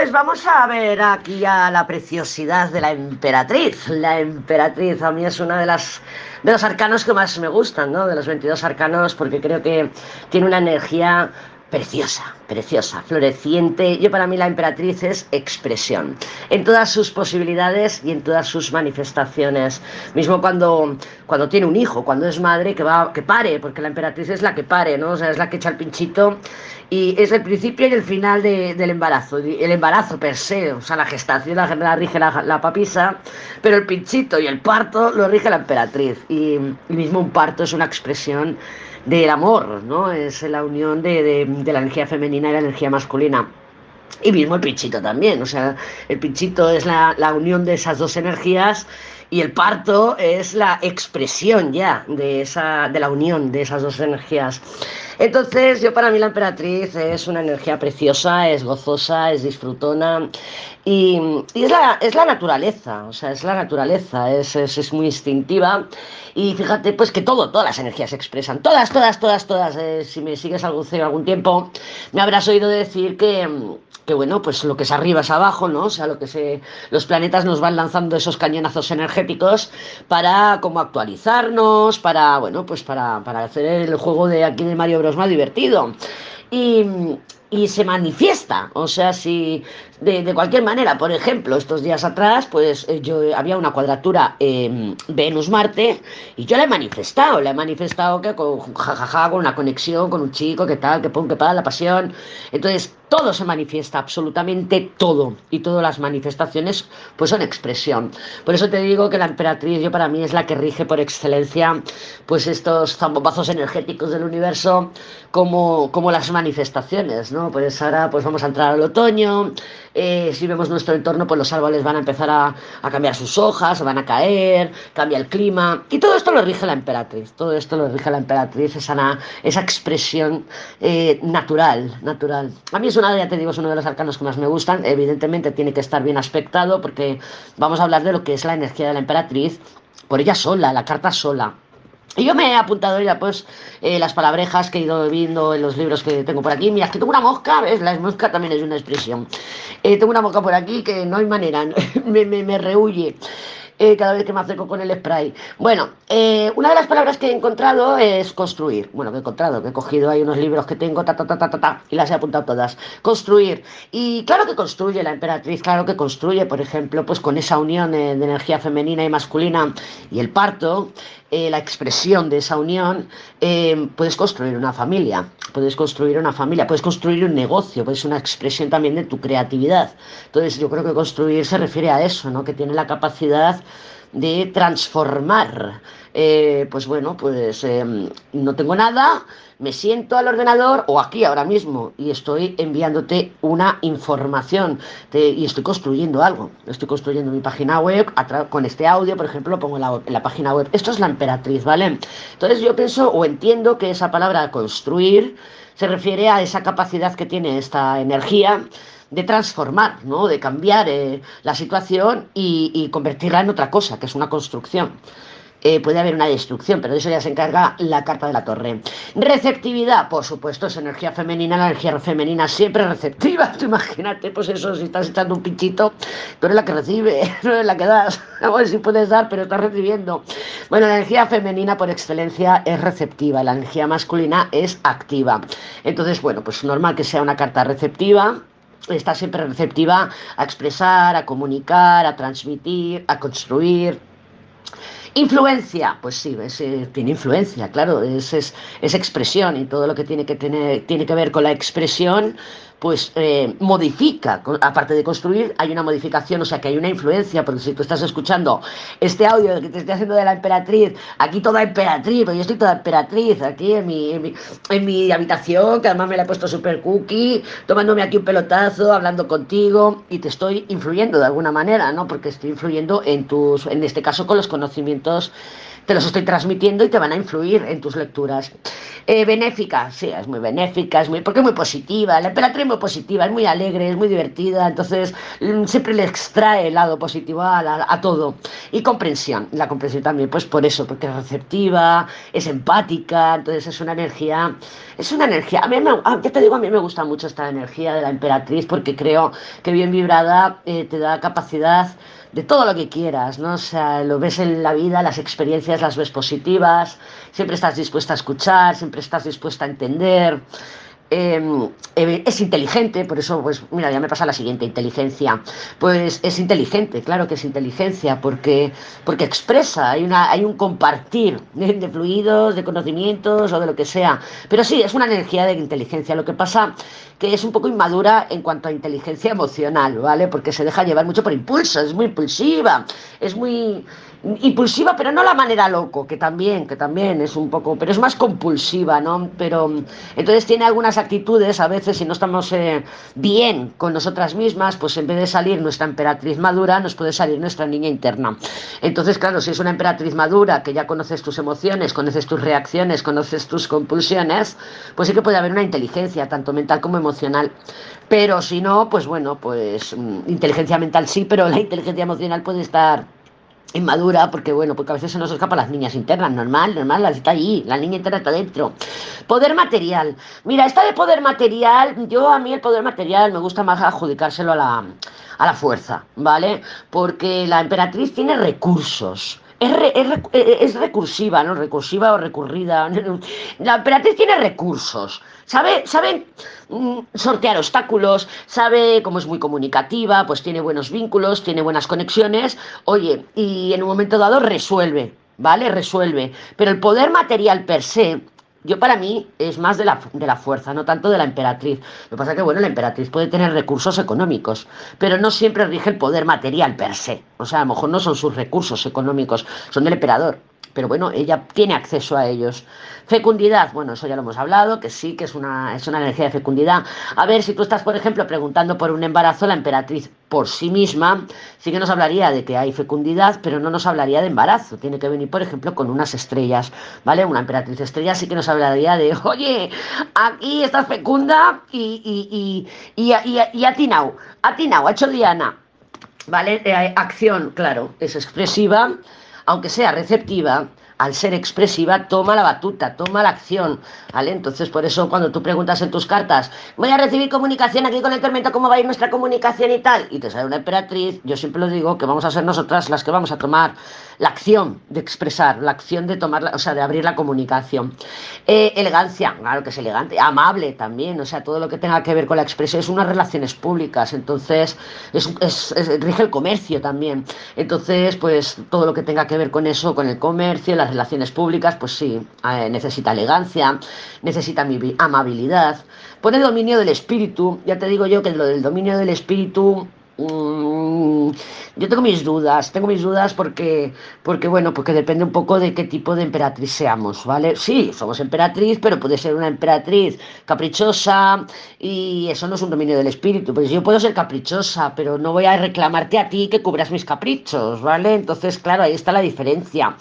pues vamos a ver aquí a la preciosidad de la emperatriz. La emperatriz a mí es una de las de los arcanos que más me gustan, ¿no? De los 22 arcanos porque creo que tiene una energía preciosa, preciosa, floreciente. Yo para mí la emperatriz es expresión, en todas sus posibilidades y en todas sus manifestaciones. Mismo cuando, cuando tiene un hijo, cuando es madre, que va, que pare, porque la emperatriz es la que pare, ¿no? O sea, es la que echa el pinchito y es el principio y el final del embarazo. El embarazo per se, o sea, la gestación la, la rige la, papisa, pero el pinchito y el parto lo rige la emperatriz. Y, y mismo un parto es una expresión del amor, ¿no? Es la unión de, la energía femenina y la energía masculina. Y mismo el pinchito también, o sea, el pinchito es la, la unión de esas dos energías y el parto es la expresión ya de, esa, de la unión de esas dos energías. Entonces, yo para mí la emperatriz es una energía preciosa, es gozosa, es disfrutona y, es, la, es, la, naturaleza, o sea, es la naturaleza, es, es, muy instintiva y fíjate pues que todo, todas las energías se expresan, todas, todas, todas, todas. Eh, si me sigues algún, algún tiempo, me habrás oído decir que, que, bueno, pues lo que es arriba es abajo, ¿no? O sea, lo que se, los planetas nos van lanzando esos cañonazos energéticos para como actualizarnos, para, bueno, pues para, para hacer el juego de aquí de Mario Bros más divertido. Y, y se manifiesta. O sea, si de, cualquier manera, por ejemplo, estos días atrás, pues eh, yo había una cuadratura Venus-Marte y yo la he manifestado, la he manifestado que con jajaja, con una conexión con un chico, que tal, que pum, que para la pasión. Entonces, todo se manifiesta, absolutamente todo. Y todas las manifestaciones, pues son expresión. Por eso te digo que la emperatriz, yo para mí, es la que rige por excelencia, pues estos zambombazos energéticos del universo, como, como las manifestaciones, ¿no? Pues ahora pues vamos a entrar al otoño, eh, si vemos nuestro entorno, pues los árboles van a empezar a, cambiar sus hojas, van a caer, cambia el clima, y todo esto lo rige la emperatriz, todo esto lo rige la emperatriz, esa, esa expresión eh, natural, natural. A mí es una, ya te digo, es uno de los arcanos que más me gustan, evidentemente tiene que estar bien aspectado, porque vamos a hablar de lo que es la energía de la emperatriz, por ella sola, la carta sola. Yo me he apuntado ya pues eh, las palabrejas que he ido viendo en los libros que tengo por aquí. Mira, que tengo una mosca, ¿ves? La mosca también es una expresión. Eh, tengo una mosca por aquí que no hay manera, me, me, me rehuye. Eh, cada vez que me acerco con el spray. Bueno, una de las palabras que he encontrado es construir. Bueno, que he encontrado, que he cogido ahí unos libros que tengo, ta, ta, ta, ta, ta, ta y las he apuntado todas. Construir. Y claro que construye la emperatriz, claro que construye, por ejemplo, pues con esa unión de energía femenina y masculina y el parto, eh, la expresión de esa unión, puedes construir una familia, puedes construir una familia, puedes construir un negocio, puedes una expresión también de tu creatividad. Entonces yo creo que construir se refiere a eso, ¿no? Que tiene la capacidad de transformar. Eh, pues bueno, pues em, no tengo nada, me siento al ordenador o aquí ahora mismo y estoy enviándote una información y estoy construyendo algo. Estoy construyendo mi página web con este audio, por ejemplo, lo pongo en la, en la página web. Esto es la emperatriz, ¿vale? Entonces yo pienso o entiendo que esa palabra construir se refiere a esa capacidad que tiene esta energía de transformar, ¿no? de cambiar eh, la situación y, convertirla en otra cosa, que es una construcción. Eh, puede haber una destrucción, pero de eso ya se encarga la carta de la torre. Receptividad, por supuesto, es energía femenina, la energía femenina siempre receptiva. Tú imagínate, pues eso, si estás echando un pinchito, tú eres la que recibe, no eres la que das. Ver si puedes dar, pero estás recibiendo. Bueno, la energía femenina por excelencia es receptiva, la energía masculina es activa. Entonces, bueno, pues normal que sea una carta receptiva está siempre receptiva a expresar, a comunicar, a transmitir, a construir. Influencia, pues sí, tiene influencia, claro, es, es, es, expresión y todo lo que tiene que, tener, tiene que ver con la expresión pues eh, modifica, aparte de construir, hay una modificación, o sea que hay una influencia, porque si tú estás escuchando este audio que te estoy haciendo de la emperatriz, aquí toda emperatriz, porque yo estoy toda emperatriz, aquí en mi, en mi, habitación, que además me la he puesto super cookie, tomándome aquí un pelotazo, hablando contigo, y te estoy influyendo de alguna manera, ¿no? Porque estoy influyendo en tus, en este caso con los conocimientos te los estoy transmitiendo y te van a influir en tus lecturas. Eh, benéfica, sí, es muy benéfica, es muy, porque es muy positiva, la emperatriz es muy positiva, es muy alegre, es muy divertida, entonces mm, siempre le extrae el lado positivo a, todo. Y comprensión, la comprensión también, pues por eso, porque es receptiva, es empática, entonces es una energía, es una energía, a mí me, ah, ya te digo, a mí me gusta mucho esta energía de la emperatriz porque creo que bien vibrada eh, te da capacidad de todo lo que quieras, ¿no? O sea, lo ves en la vida, las experiencias las ves positivas, siempre estás dispuesta a escuchar, siempre estás dispuesta a entender. Em, eh, es inteligente, por eso, pues mira, ya me pasa la siguiente, inteligencia. Pues es inteligente, claro que es inteligencia, porque, porque expresa, hay, una, hay un compartir de, fluidos, de conocimientos o de lo que sea. Pero sí, es una energía de inteligencia. Lo que pasa que es un poco inmadura en cuanto a inteligencia emocional, ¿vale? Porque se deja llevar mucho por impulso, es muy impulsiva, es muy impulsiva, pero no la manera loco, que también, que también es un poco, pero es más compulsiva, ¿no? Pero entonces tiene algunas actitudes, a veces si no estamos eh, bien con nosotras mismas, pues en vez de salir nuestra emperatriz madura, nos puede salir nuestra niña interna. Entonces, claro, si es una emperatriz madura, que ya conoces tus emociones, conoces tus reacciones, conoces tus compulsiones, pues sí que puede haber una inteligencia, tanto mental como emocional. Pero si no, pues bueno, pues mm, inteligencia mental sí, pero la inteligencia emocional puede estar inmadura, porque bueno, porque a veces se nos escapan las niñas internas, normal, normal, las está ahí, la niña interna está dentro. Poder material. Mira, esta de poder material, yo a mí el poder material me gusta más adjudicárselo a la, a la fuerza, ¿vale? Porque la emperatriz tiene recursos. Es, es, recursiva, ¿no? Recursiva o recurrida. La emperatriz tiene recursos. Sabe, sabe mm, sortear obstáculos, sabe cómo es muy comunicativa, pues tiene buenos vínculos, tiene buenas conexiones, oye, y en un momento dado resuelve, ¿vale? Resuelve. Pero el poder material per se, yo para mí es más de la, de la fuerza, no tanto de la emperatriz. Lo que pasa es que, bueno, la emperatriz puede tener recursos económicos, pero no siempre rige el poder material per se. O sea, a lo mejor no son sus recursos económicos, son del emperador pero bueno, ella tiene acceso a ellos. Fecundidad, bueno, eso ya lo hemos hablado, que sí, que es una, es una energía de fecundidad. A ver, si tú estás, por ejemplo, preguntando por un embarazo, la emperatriz por sí misma sí que nos hablaría de que hay fecundidad, pero no nos hablaría de embarazo. Tiene que venir, por ejemplo, con unas estrellas, ¿vale? Una emperatriz estrella sí que nos hablaría de, oye, aquí estás fecunda y, y, y, y, y, atinao, atinao, ha hecho Diana. ¿Vale? Eh, acción, claro, es expresiva aunque sea receptiva, al ser expresiva, toma la batuta, toma la acción. Entonces, por eso cuando tú preguntas en tus cartas, voy a recibir comunicación aquí con el tormento, ¿cómo va a ir nuestra comunicación y tal? Y te sale una emperatriz, yo siempre lo digo, que vamos a ser nosotras las que vamos a tomar la acción de expresar, la acción de tomar, o sea, de abrir la comunicación. Eh, elegancia, claro que es elegante, amable también, o sea, todo lo que tenga que ver con la expresión es unas relaciones públicas, entonces es, rige el comercio también. Entonces, pues todo lo que tenga que ver con eso, con el comercio, las relaciones públicas, pues sí, eh, necesita elegancia, necesita amabilidad, pone dominio del espíritu, ya te digo yo que lo del dominio del espíritu Mm, yo tengo mis dudas, tengo mis dudas porque, porque, bueno, porque depende un poco de qué tipo de emperatriz seamos, ¿vale? Sí, somos emperatriz, pero puede ser una emperatriz caprichosa y eso no es un dominio del espíritu, pues yo puedo ser caprichosa, pero no voy a reclamarte a ti que cubras mis caprichos, ¿vale? Entonces, claro, ahí está la diferencia.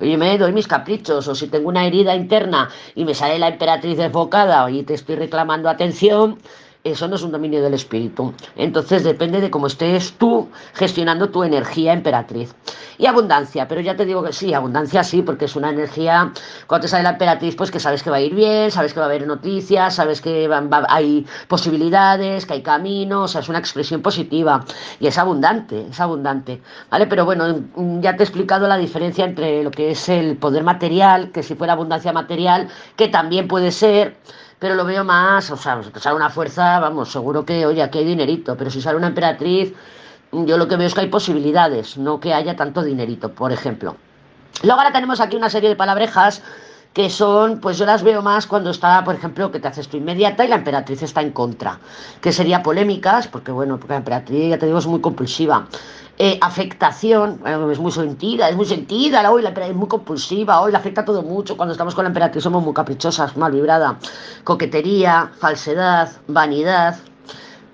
Yo me doy mis caprichos, o si tengo una herida interna y me sale la emperatriz desbocada y te estoy reclamando atención, eso no es un dominio del espíritu. Entonces depende de cómo estés tú gestionando tu energía emperatriz. Y abundancia, pero ya te digo que sí, abundancia sí, porque es una energía, cuando te sale la emperatriz, pues que sabes que va a ir bien, sabes que va a haber noticias, sabes que hay posibilidades, que hay caminos, o sea, es una expresión positiva y es abundante, es abundante, ¿vale? Pero bueno, ya te he explicado la diferencia entre lo que es el poder material, que si fuera abundancia material, que también puede ser pero lo veo más, o sea, sale una fuerza, vamos, seguro que, oye, aquí hay dinerito, pero si sale una emperatriz, yo lo que veo es que hay posibilidades, no que haya tanto dinerito, por ejemplo. Luego ahora tenemos aquí una serie de palabrejas que son, pues yo las veo más cuando está, por ejemplo, que te haces tu inmediata y la emperatriz está en contra, que sería polémicas, porque bueno, porque la emperatriz, ya te digo, es muy compulsiva. Eh, afectación, es muy sentida, es muy sentida, la, hoy la es muy compulsiva, hoy la afecta todo mucho, cuando estamos con la emperatriz somos muy caprichosas, mal vibrada, coquetería, falsedad, vanidad,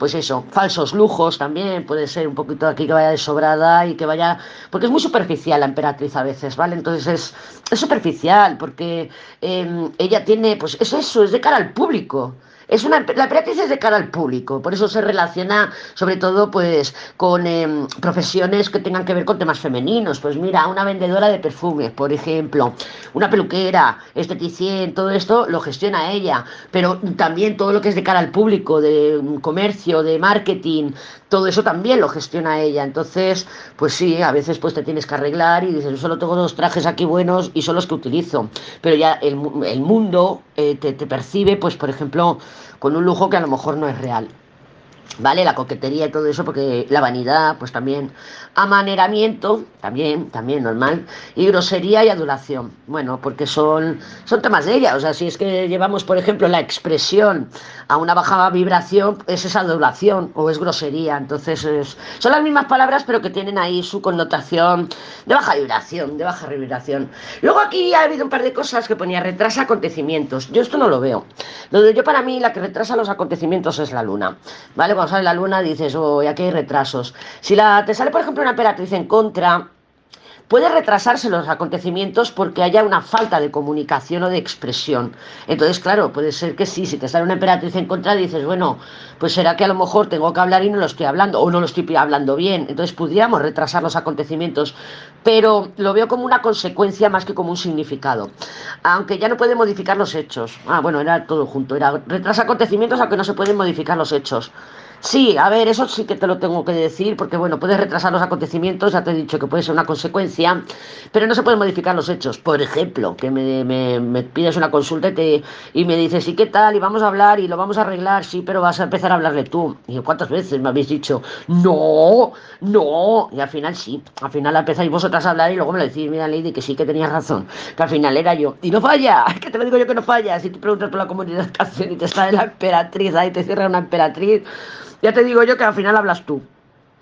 pues eso, falsos lujos también, puede ser un poquito aquí que vaya de sobrada y que vaya, porque es muy superficial la emperatriz a veces, ¿vale? Entonces es, es superficial, porque em, ella tiene, pues es eso, es de cara al público. Es una, la emperatriz es de cara al público, por eso se relaciona sobre todo pues con em, profesiones que tengan que ver con temas femeninos. Pues mira, una vendedora de perfumes, por ejemplo, una peluquera, esteticien, todo esto lo gestiona ella, pero también todo lo que es de cara al público, de comercio, de marketing, todo eso también lo gestiona ella. Entonces, pues sí, a veces pues te tienes que arreglar y dices, yo solo tengo dos trajes aquí buenos y son los que utilizo. Pero ya el, el mundo eh, te, te percibe, pues por ejemplo, con un lujo que a lo mejor no es real. ¿Vale? La coquetería y todo eso, porque la vanidad, pues también. Amaneramiento, también, también normal. Y grosería y adulación. Bueno, porque son, son temas de ella. O sea, si es que llevamos, por ejemplo, la expresión a una baja vibración, es esa adulación o es grosería. Entonces, es, son las mismas palabras, pero que tienen ahí su connotación de baja vibración, de baja vibración. Luego aquí ha habido un par de cosas que ponía retrasa acontecimientos. Yo esto no lo veo. Lo de yo para mí, la que retrasa los acontecimientos es la luna. ¿Vale? Sale la luna dices, oh, aquí hay retrasos. Si la, te sale, por ejemplo, una emperatriz en contra, puede retrasarse los acontecimientos porque haya una falta de comunicación o de expresión. Entonces, claro, puede ser que sí, si te sale una emperatriz en contra, dices, bueno, pues será que a lo mejor tengo que hablar y no lo estoy hablando, o no lo estoy hablando bien. Entonces, pudiéramos retrasar los acontecimientos, pero lo veo como una consecuencia más que como un significado. Aunque ya no puede modificar los hechos. Ah, bueno, era todo junto, era retrasa acontecimientos aunque no se pueden modificar los hechos. Sí, a ver, eso sí que te lo tengo que decir, porque bueno, puedes retrasar los acontecimientos, ya te he dicho que puede ser una consecuencia, pero no se pueden modificar los hechos. Por ejemplo, que me, me, pides una consulta y, te, y me dices, ¿y qué tal? Y vamos a hablar y lo vamos a arreglar, sí, pero vas a empezar a hablarle tú. Y ¿cuántas veces me habéis dicho? No, no. Y al final sí, al final empezáis vosotras a hablar y luego me lo decís, mira, Lady, que sí que tenías razón, que al final era yo. Y no falla, que te lo digo yo que no falla. Si tú preguntas por la comunicación y te sale la emperatriz ahí, te cierra una emperatriz. Ya te digo yo que al final hablas tú.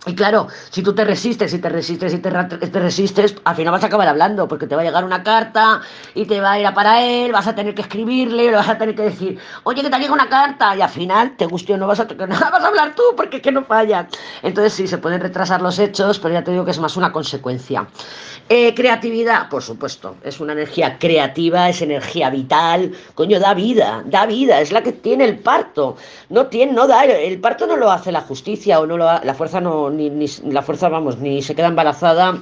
Y claro, si tú te resistes y te resistes y te, te, resistes, al final vas a acabar hablando, porque te va a llegar una carta y te va a ir a para él, vas a tener que escribirle, le vas a tener que decir, oye, que te llega una carta, y al final te guste o no vas a, nada, vas a hablar tú, porque es que no falla. Entonces sí, se pueden retrasar los hechos, pero ya te digo que es más una consecuencia. Eh, creatividad, por supuesto, es una energía creativa, es energía vital, coño, da vida, da vida, es la que tiene el parto, no tiene, no da, el parto no lo hace la justicia o no lo la fuerza no, ni, la fuerza, vamos, ni se queda embarazada,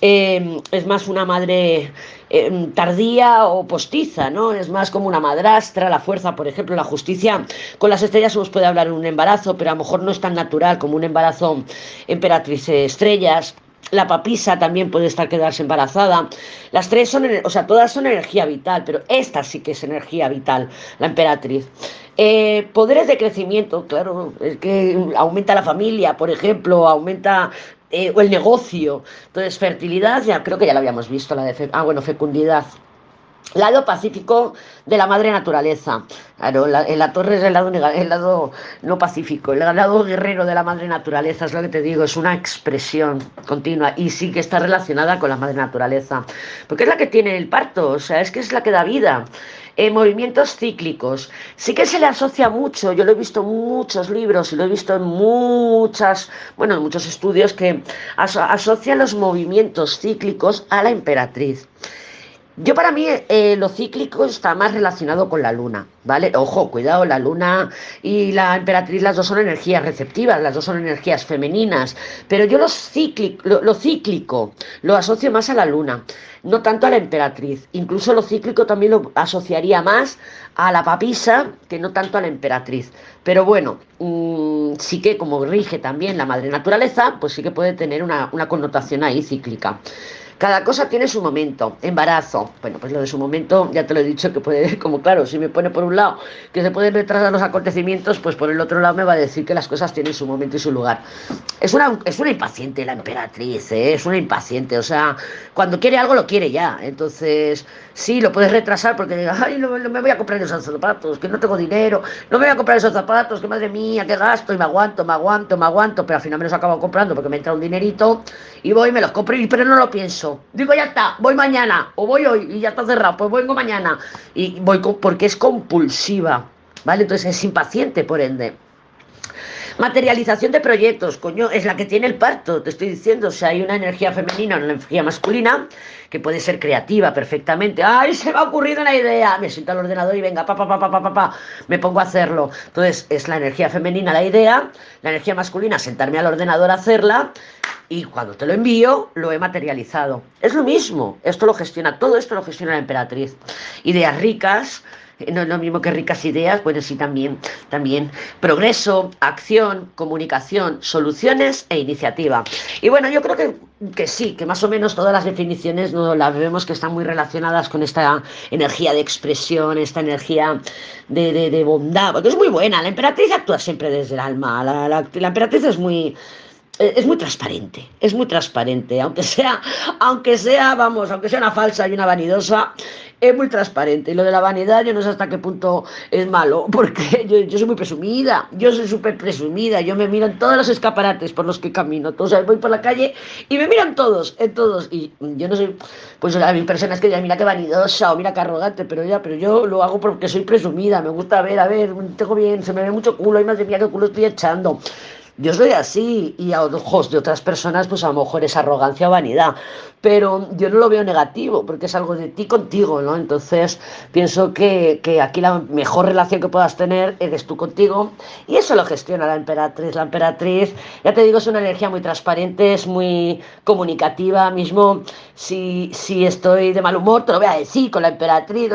eh, es más una madre eh, tardía o postiza, ¿no? Es más como una madrastra, la fuerza, por ejemplo, la justicia. Con las estrellas se nos puede hablar un embarazo, pero a lo mejor no es tan natural como un embarazo emperatriz estrellas. La papisa también puede estar quedarse embarazada. Las tres son, o sea, todas son energía vital, pero esta sí que es energía vital, la emperatriz. Eh, poderes de crecimiento, claro, es que aumenta la familia, por ejemplo, aumenta eh, el negocio. Entonces, fertilidad, ya creo que ya lo habíamos visto, la de ah, bueno, fecundidad. Lado pacífico de la madre naturaleza. Claro, en la torre es el lado, el lado no pacífico, el lado guerrero de la madre naturaleza, es lo que te digo, es una expresión continua y sí que está relacionada con la madre naturaleza, porque es la que tiene el parto, o sea, es que es la que da vida. En movimientos cíclicos, sí que se le asocia mucho, yo lo he visto en muchos libros y lo he visto en muchas, bueno, en muchos estudios que asocian los movimientos cíclicos a la emperatriz. Yo para mí eh, lo cíclico está más relacionado con la luna, ¿vale? Ojo, cuidado, la luna y la emperatriz, las dos son energías receptivas, las dos son energías femeninas, pero yo lo cíclico, lo, asocio más a la luna, no tanto a la emperatriz. Incluso lo cíclico también lo asociaría más a la papisa que no tanto a la emperatriz. Pero bueno, mm, sí que como rige también la madre naturaleza, pues sí que puede tener una, una connotación ahí cíclica. Cada cosa tiene su momento. Embarazo. Bueno, pues lo de su momento, ya te lo he dicho, que puede, como claro, si me pone por un lado que se pueden retrasar los acontecimientos, pues por el otro lado me va a decir que las cosas tienen su momento y su lugar. Es una, es una impaciente la emperatriz, ¿eh? es una impaciente. O sea, cuando quiere algo lo quiere ya. Entonces, sí, lo puedes retrasar porque, ay, no, me voy a comprar esos zapatos, que no tengo dinero, no me voy a comprar esos zapatos, que madre mía, qué gasto, y me aguanto, me aguanto, me aguanto, pero al final me los acabo comprando porque me entra un dinerito y voy y me los compro, pero no lo pienso. Digo, ya está, voy mañana, o voy hoy y ya está cerrado, pues vengo mañana. Y voy porque es compulsiva, ¿vale? Entonces es impaciente, por ende. Materialización de proyectos, coño, es la que tiene el parto, te estoy diciendo. O sea, hay una energía femenina, una energía masculina, que puede ser creativa perfectamente. ¡Ay, se me ha ocurrido una idea! Me siento al ordenador y venga, pa, pa, pa, pa, pa, pa, me pongo a hacerlo. Entonces, es la energía femenina la idea, la energía masculina sentarme al ordenador a hacerla y cuando te lo envío, lo he materializado. Es lo mismo, esto lo gestiona, todo esto lo gestiona la emperatriz. Ideas ricas, no es lo mismo que ricas ideas, bueno, sí también, también. Progreso, acción, comunicación, soluciones e iniciativa. Y bueno, yo creo que, que sí, que más o menos todas las definiciones no las vemos que están muy relacionadas con esta energía de expresión, esta energía de, de, bondad, porque es muy buena. La emperatriz actúa siempre desde el alma. La, la emperatriz es muy es muy transparente, es muy transparente, aunque sea, aunque sea, vamos, aunque sea una falsa y una vanidosa, es muy transparente. Y lo de la vanidad, yo no sé hasta qué punto es malo, porque yo, soy muy presumida, yo soy súper presumida, yo me miro en todos los escaparates por los que camino. Entonces voy por la calle y me miran todos, en todos. Y yo no soy, pues a mí personas que digan, mira qué vanidosa o mira qué arrogante, pero ya, pero yo lo hago porque soy presumida, me gusta ver, a ver, tengo bien, se me ve mucho culo, y de mía qué culo estoy echando. Yo soy así y a ojos de otras personas pues a lo mejor es arrogancia o vanidad, pero yo no lo veo negativo porque es algo de ti contigo, ¿no? Entonces pienso que, que aquí la mejor relación que puedas tener eres tú contigo y eso lo gestiona la emperatriz. La emperatriz, ya te digo, es una energía muy transparente, es muy comunicativa, mismo si, si estoy de mal humor te lo voy a decir con la emperatriz,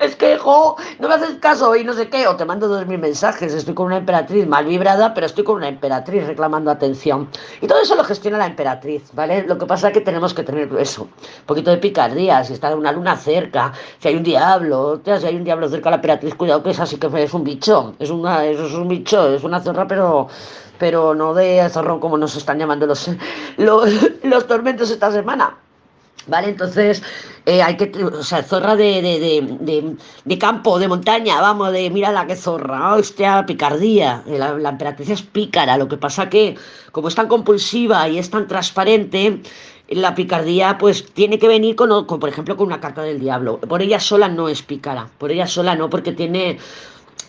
es que, jo, no me haces caso y no sé qué, o te mando dos mil mensajes, estoy con una emperatriz mal vibrada, pero estoy con una emperatriz reclamando atención. Y todo eso lo gestiona la emperatriz, ¿vale? Lo que pasa es que tenemos que tener eso, un poquito de picardía, si está una luna cerca, si hay un diablo, si hay un diablo cerca la emperatriz, cuidado que es así que es un bicho, es una, es un bicho, es una zorra, pero pero no de zorrón como nos están llamando los, los, los tormentos esta semana. ¿Vale? Entonces, eh, hay que, o sea, zorra de, de, de, de, campo, de montaña, vamos, de mira la que zorra, hostia, picardía. La, la, emperatriz es pícara, lo que pasa que, como es tan compulsiva y es tan transparente, la picardía, pues tiene que venir con, con, por ejemplo, con una carta del diablo. Por ella sola no es pícara, por ella sola no, porque tiene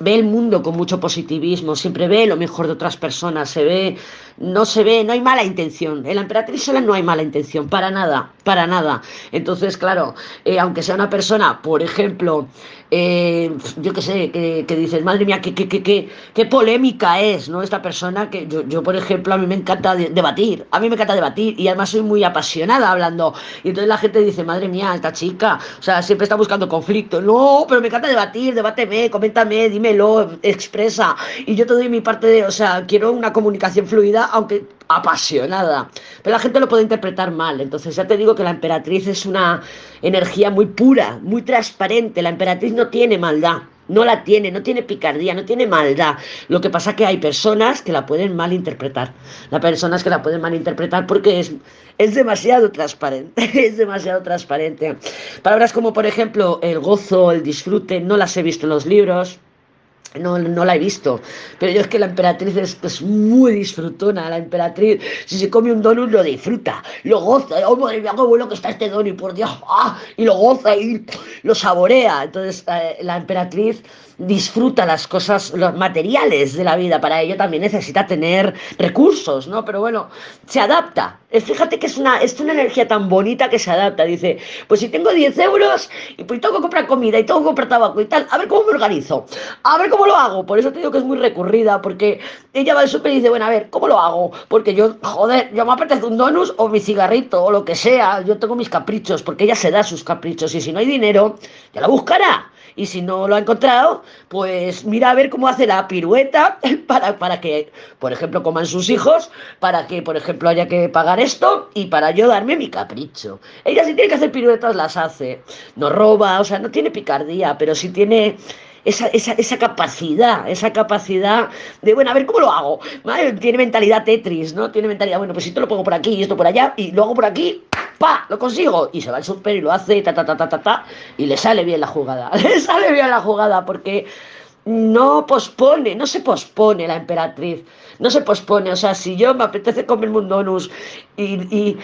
ve el mundo con mucho positivismo, siempre ve lo mejor de otras personas, se ve, no se ve, no hay mala intención. En la emperatriz sola no hay mala intención, para nada, para nada. Entonces, claro, eh, aunque sea una persona, por ejemplo, eh, yo qué sé, que, dices, madre mía, qué, qué, qué, qué, polémica es, ¿no? Esta persona que yo, yo, por ejemplo, a mí me encanta debatir, a mí me encanta debatir y además soy muy apasionada hablando. Y entonces la gente dice, madre mía, esta chica, o sea, siempre está buscando conflicto. No, pero me encanta debatir, debáteme, coméntame, dímelo, expresa. Y yo te doy mi parte de, o sea, quiero una comunicación fluida, aunque apasionada. Pero la gente lo puede interpretar mal. Entonces ya te digo que la emperatriz es una energía muy pura, muy transparente. La emperatriz no tiene maldad. No la tiene, no tiene picardía, no tiene maldad. Lo que pasa que hay personas que la pueden malinterpretar. Las personas que la pueden malinterpretar porque es, es demasiado transparente. Es demasiado transparente. Palabras como, por ejemplo, el gozo, el disfrute, no las he visto en los libros no, no la he visto, pero yo es que la emperatriz es, muy disfrutona, la emperatriz, si se come un donut lo disfruta, lo goza, oh madre mía, qué bueno que está este donut, por Dios, ¡ah! y lo goza y lo saborea, entonces eh, la emperatriz disfruta las cosas, los materiales de la vida. Para ello también necesita tener recursos, ¿no? Pero bueno, se adapta. Fíjate que es una, es una energía tan bonita que se adapta. Dice, pues si tengo 10 euros y pues tengo que comprar comida y tengo que comprar tabaco y tal, a ver cómo me organizo, a ver cómo lo hago. Por eso te digo que es muy recurrida, porque ella va al súper y dice, bueno, a ver, ¿cómo lo hago? Porque yo, joder, yo me apetece un donus o mi cigarrito o lo que sea. Yo tengo mis caprichos, porque ella se da sus caprichos y si no hay dinero, ya la buscará y si no lo ha encontrado, pues mira a ver cómo hace la pirueta para, para que, por ejemplo, coman sus hijos, para que, por ejemplo, haya que pagar esto y para yo darme mi capricho. Ella si tiene que hacer piruetas las hace, no roba, o sea, no tiene picardía, pero sí tiene esa, esa, esa, capacidad, esa capacidad de, bueno, a ver cómo lo hago. Tiene mentalidad Tetris, ¿no? Tiene mentalidad, bueno, pues si esto lo pongo por aquí y esto por allá y lo hago por aquí, ¡pa! Lo consigo. Y se va al super y lo hace, ta, ta, ta, ta, ta, ta, y le sale bien la jugada. Le sale bien la jugada porque no pospone, no se pospone la emperatriz, no se pospone, o sea, si yo me apetece comerme un donus y, y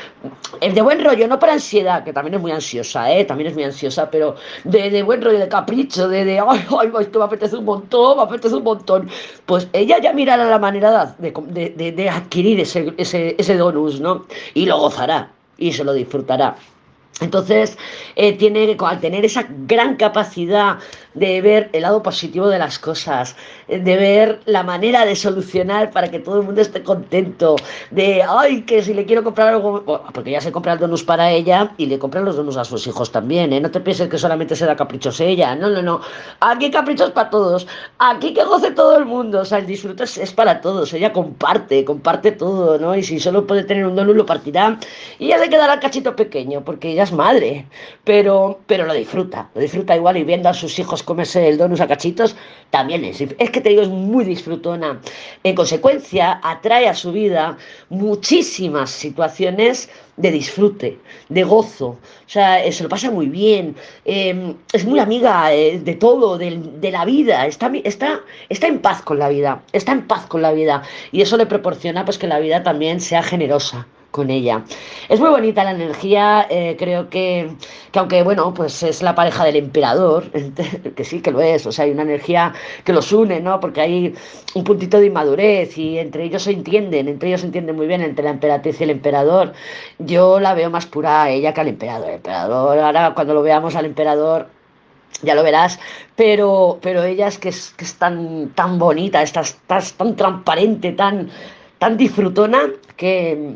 de buen rollo, no por ansiedad, que también es muy ansiosa, ¿eh? también es muy ansiosa, pero de, de buen rollo, de capricho, de, de ay, ay, que me apetece un montón, me apetece un montón, pues ella ya mirará la manera de, de, de adquirir ese, ese, ese donus, ¿no? Y lo gozará y se lo disfrutará. Entonces, eh, tiene, al tener esa gran capacidad de ver el lado positivo de las cosas, de ver la manera de solucionar para que todo el mundo esté contento, de, ay, que si le quiero comprar algo, porque ya se compra el donus para ella y le compran los donuts a sus hijos también, ¿eh? No te pienses que solamente se da caprichos ella, no, no, no, aquí caprichos para todos, aquí que goce todo el mundo, o sea, el disfrute es, para todos, ella comparte, comparte todo, ¿no? Y si solo puede tener un donus lo partirá y ya le quedará el cachito pequeño, porque ella madre, pero, pero lo disfruta, lo disfruta igual y viendo a sus hijos comerse el donus a cachitos, también es. Es que te digo, es muy disfrutona. En consecuencia, atrae a su vida muchísimas situaciones de disfrute, de gozo. O sea, eh, se lo pasa muy bien. Em, es muy amiga eh, de todo, de, de, la vida. Está, está, está en paz con la vida. Está en paz con la vida. Y eso le proporciona pues que la vida también sea generosa con ella. Es muy bonita la energía, eh, creo que, que, aunque bueno, pues es la pareja del emperador, que sí que lo es, o sea, hay una energía que los une, ¿no? Porque hay un puntito de inmadurez y entre ellos se entienden, entre ellos se entienden muy bien, entre la emperatriz y el emperador. Yo la veo más pura a ella que al emperador. El emperador, ahora cuando lo veamos al emperador, ya lo verás, pero, pero ella es que es, que es tan, tan bonita, está, está tan transparente, tan, tan disfrutona, que,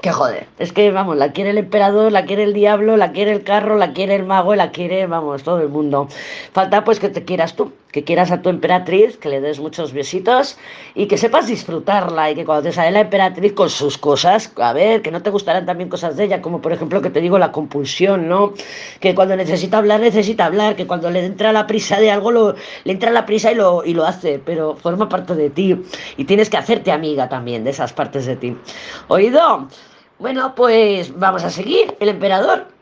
que joder, es que vamos, la quiere el emperador, la quiere el diablo, la quiere el carro, la quiere el mago, la quiere, vamos, todo el mundo. Falta pues que te quieras tú, que quieras a tu emperatriz, que le des muchos besitos y que sepas disfrutarla y que cuando te sale la emperatriz con sus cosas, a ver, que no te gustarán también cosas de ella, como por ejemplo que te digo la compulsión, ¿no? Que cuando necesita hablar, necesita hablar, que cuando le entra la prisa de algo, lo, le entra la prisa y lo, y lo hace, pero forma parte de ti y tienes que hacerte amiga también de esas partes de ti. ¿Oído? Bueno, pues vamos a seguir. El emperador